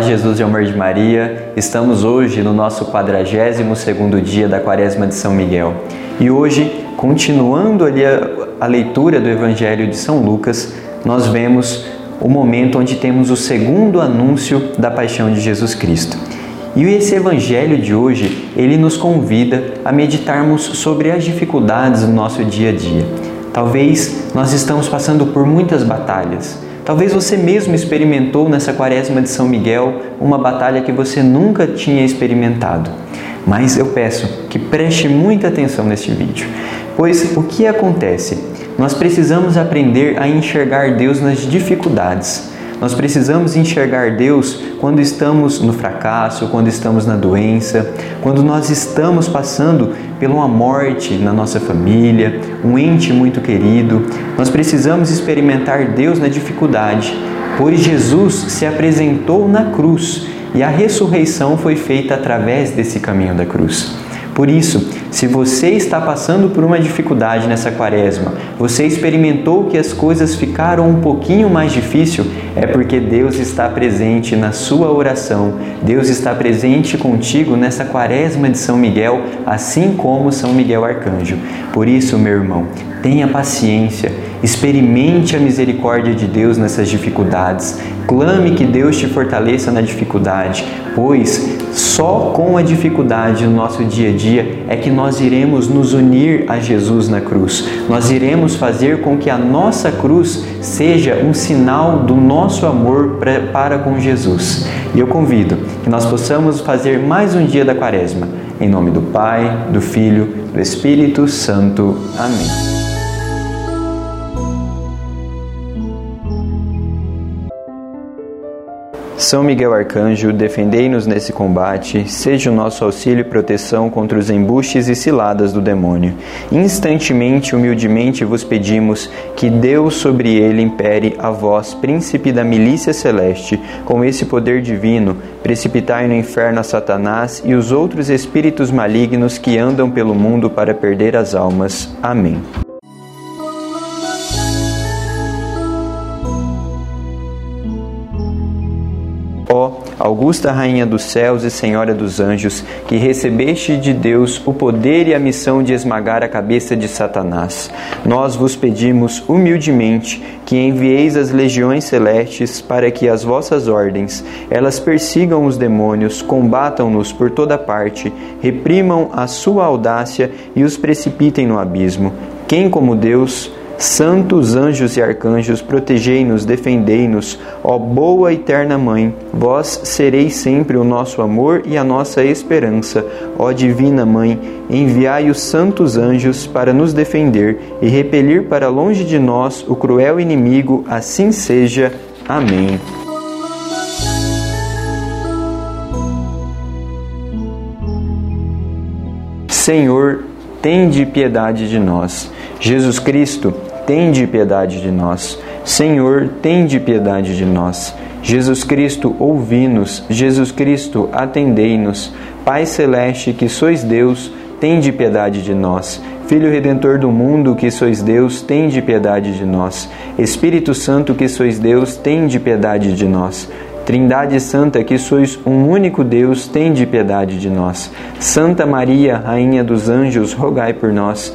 Paz Jesus e amor de Maria, estamos hoje no nosso 42º dia da quaresma de São Miguel. E hoje, continuando ali a, a leitura do Evangelho de São Lucas, nós vemos o momento onde temos o segundo anúncio da paixão de Jesus Cristo. E esse evangelho de hoje, ele nos convida a meditarmos sobre as dificuldades do nosso dia a dia. Talvez nós estamos passando por muitas batalhas, Talvez você mesmo experimentou nessa quaresma de São Miguel uma batalha que você nunca tinha experimentado. Mas eu peço que preste muita atenção neste vídeo, pois o que acontece? Nós precisamos aprender a enxergar Deus nas dificuldades. Nós precisamos enxergar Deus quando estamos no fracasso, quando estamos na doença, quando nós estamos passando por uma morte na nossa família, um ente muito querido. Nós precisamos experimentar Deus na dificuldade, pois Jesus se apresentou na cruz e a ressurreição foi feita através desse caminho da cruz. Por isso, se você está passando por uma dificuldade nessa quaresma, você experimentou que as coisas ficaram um pouquinho mais difícil, é porque Deus está presente na sua oração. Deus está presente contigo nessa quaresma de São Miguel, assim como São Miguel Arcanjo. Por isso, meu irmão, tenha paciência, experimente a misericórdia de Deus nessas dificuldades, clame que Deus te fortaleça na dificuldade, pois só com a dificuldade no nosso dia a dia é que nós iremos nos unir a Jesus na cruz. Nós iremos fazer com que a nossa cruz seja um sinal do nosso amor para com Jesus. E eu convido que nós possamos fazer mais um dia da Quaresma. Em nome do Pai, do Filho, do Espírito Santo. Amém. São Miguel Arcanjo, defendei-nos nesse combate, seja o nosso auxílio e proteção contra os embustes e ciladas do demônio. Instantemente, humildemente vos pedimos que Deus sobre ele impere a vós, príncipe da milícia celeste, com esse poder divino, precipitai no inferno a Satanás e os outros espíritos malignos que andam pelo mundo para perder as almas. Amém. Augusta Rainha dos céus e Senhora dos anjos, que recebeste de Deus o poder e a missão de esmagar a cabeça de Satanás, nós vos pedimos humildemente que envieis as legiões celestes para que as vossas ordens, elas persigam os demônios, combatam-nos por toda parte, reprimam a sua audácia e os precipitem no abismo. Quem como Deus Santos anjos e arcanjos, protegei-nos, defendei-nos, ó boa eterna Mãe, vós sereis sempre o nosso amor e a nossa esperança. Ó divina Mãe, enviai os santos anjos para nos defender e repelir para longe de nós o cruel inimigo, assim seja. Amém. Senhor, tende piedade de nós. Jesus Cristo, tende piedade de nós. Senhor, tende piedade de nós. Jesus Cristo, ouvi-nos. Jesus Cristo, atendei-nos. Pai celeste, que sois Deus, tende piedade de nós. Filho redentor do mundo, que sois Deus, tende piedade de nós. Espírito Santo, que sois Deus, tende piedade de nós. Trindade Santa, que sois um único Deus, tende piedade de nós. Santa Maria, Rainha dos Anjos, rogai por nós.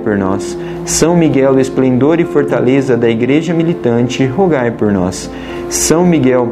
por nós. São Miguel, esplendor e fortaleza da Igreja militante, rogai por nós. São Miguel,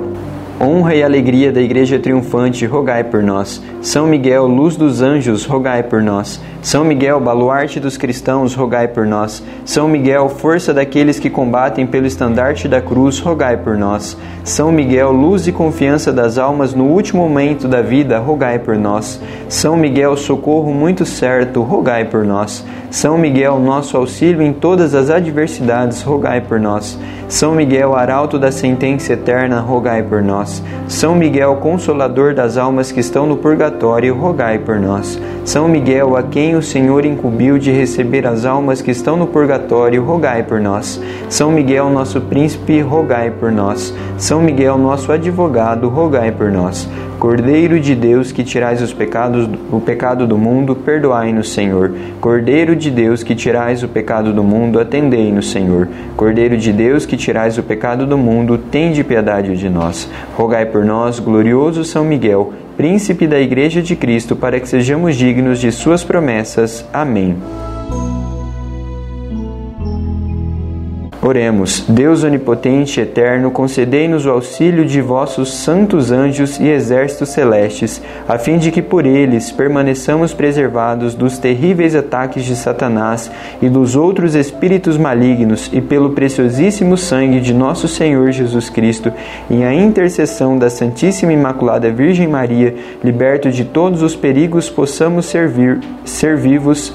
honra e alegria da Igreja triunfante, rogai por nós. São Miguel, luz dos anjos, rogai por nós. São Miguel, baluarte dos cristãos, rogai por nós. São Miguel, força daqueles que combatem pelo estandarte da cruz, rogai por nós. São Miguel, luz e confiança das almas no último momento da vida, rogai por nós. São Miguel, socorro muito certo, rogai por nós. São Miguel, nosso auxílio em todas as adversidades, rogai por nós. São Miguel, arauto da sentença eterna, rogai por nós. São Miguel, consolador das almas que estão no purgatório, rogai por nós. São Miguel, a quem o Senhor incumbiu de receber as almas que estão no purgatório, rogai por nós. São Miguel, nosso príncipe, rogai por nós. São Miguel, nosso advogado, rogai por nós. Cordeiro de Deus que tirais os pecados, o pecado do mundo, perdoai-nos, Senhor. Cordeiro de Deus que tirais o pecado do mundo, atendei-nos, Senhor. Cordeiro de Deus que tirais o pecado do mundo, tende piedade de nós. Rogai por nós, glorioso São Miguel, príncipe da Igreja de Cristo, para que sejamos dignos de suas promessas. Amém. Oremos, Deus onipotente e eterno, concedei-nos o auxílio de vossos santos anjos e exércitos celestes, a fim de que por eles permaneçamos preservados dos terríveis ataques de Satanás e dos outros espíritos malignos, e pelo preciosíssimo sangue de nosso Senhor Jesus Cristo, e a intercessão da Santíssima Imaculada Virgem Maria, liberto de todos os perigos, possamos servir, ser vivos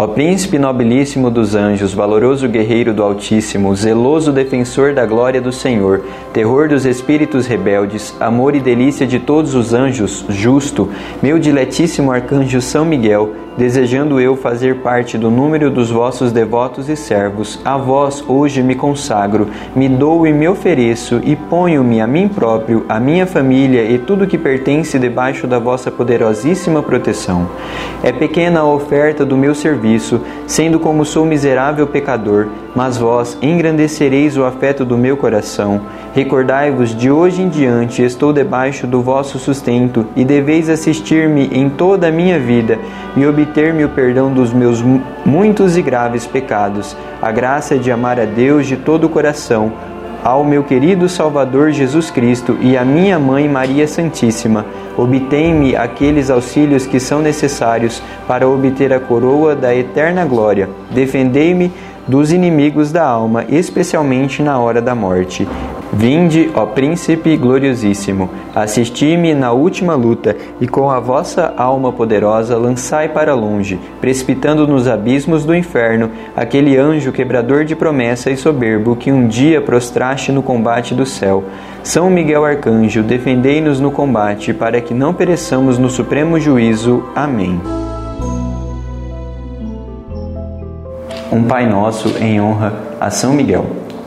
Ó príncipe nobilíssimo dos anjos, valoroso guerreiro do Altíssimo, zeloso defensor da glória do Senhor, terror dos espíritos rebeldes, amor e delícia de todos os anjos, justo, meu diletíssimo arcanjo São Miguel, desejando eu fazer parte do número dos vossos devotos e servos, a vós hoje me consagro, me dou e me ofereço e ponho-me a mim próprio, a minha família e tudo que pertence debaixo da vossa poderosíssima proteção. É pequena a oferta do meu serviço, sendo como sou miserável pecador, mas vós engrandecereis o afeto do meu coração. Recordai-vos de hoje em diante estou debaixo do vosso sustento e deveis assistir-me em toda a minha vida e obter-me o perdão dos meus muitos e graves pecados, a graça de amar a Deus de todo o coração, ao meu querido Salvador Jesus Cristo e à minha mãe Maria Santíssima, obtém-me aqueles auxílios que são necessários para obter a coroa da eterna glória. Defendei-me dos inimigos da alma, especialmente na hora da morte. Vinde, ó Príncipe gloriosíssimo, assisti-me na última luta e com a vossa alma poderosa lançai para longe, precipitando nos abismos do inferno, aquele anjo quebrador de promessa e soberbo que um dia prostraste no combate do céu. São Miguel Arcanjo, defendei-nos no combate, para que não pereçamos no supremo juízo. Amém. um Pai Nosso em honra a São Miguel.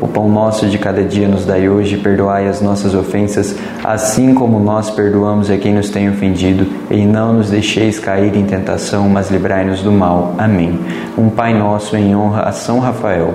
O pão nosso de cada dia nos dai hoje, perdoai as nossas ofensas, assim como nós perdoamos a quem nos tem ofendido, e não nos deixeis cair em tentação, mas livrai-nos do mal. Amém. Um Pai nosso em honra a São Rafael.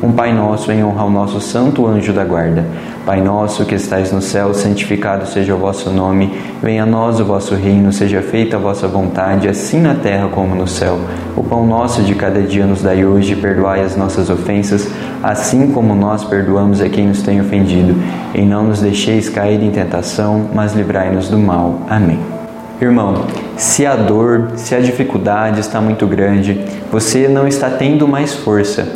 Um Pai nosso em honra ao nosso santo anjo da guarda. Pai nosso que estais no céu, santificado seja o vosso nome, venha a nós o vosso reino, seja feita a vossa vontade, assim na terra como no céu. O pão nosso de cada dia nos dai hoje, perdoai as nossas ofensas, assim como nós perdoamos a quem nos tem ofendido, e não nos deixeis cair em tentação, mas livrai-nos do mal. Amém. Irmão, se a dor, se a dificuldade está muito grande, você não está tendo mais força,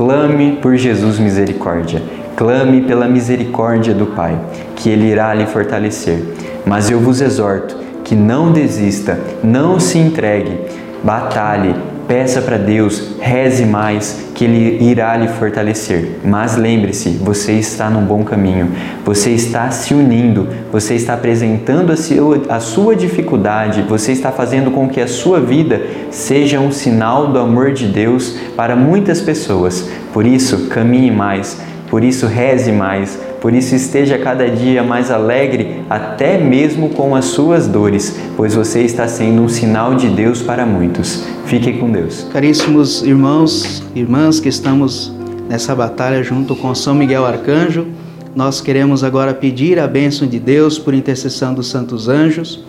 clame por Jesus misericórdia. Clame pela misericórdia do Pai, que Ele irá lhe fortalecer. Mas eu vos exorto que não desista, não se entregue, batalhe, peça para Deus, reze mais, que Ele irá lhe fortalecer. Mas lembre-se, você está num bom caminho, você está se unindo, você está apresentando a sua, a sua dificuldade, você está fazendo com que a sua vida seja um sinal do amor de Deus para muitas pessoas. Por isso, caminhe mais, por isso, reze mais por isso, esteja cada dia mais alegre, até mesmo com as suas dores, pois você está sendo um sinal de Deus para muitos. Fique com Deus. Caríssimos irmãos, irmãs que estamos nessa batalha junto com São Miguel Arcanjo, nós queremos agora pedir a bênção de Deus por intercessão dos santos anjos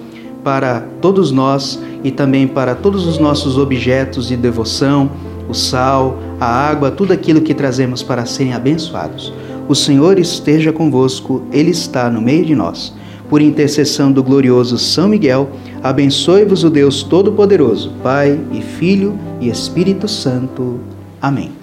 para todos nós e também para todos os nossos objetos de devoção, o sal, a água, tudo aquilo que trazemos para serem abençoados. O Senhor esteja convosco, Ele está no meio de nós. Por intercessão do glorioso São Miguel, abençoe-vos o Deus Todo-Poderoso, Pai e Filho e Espírito Santo. Amém.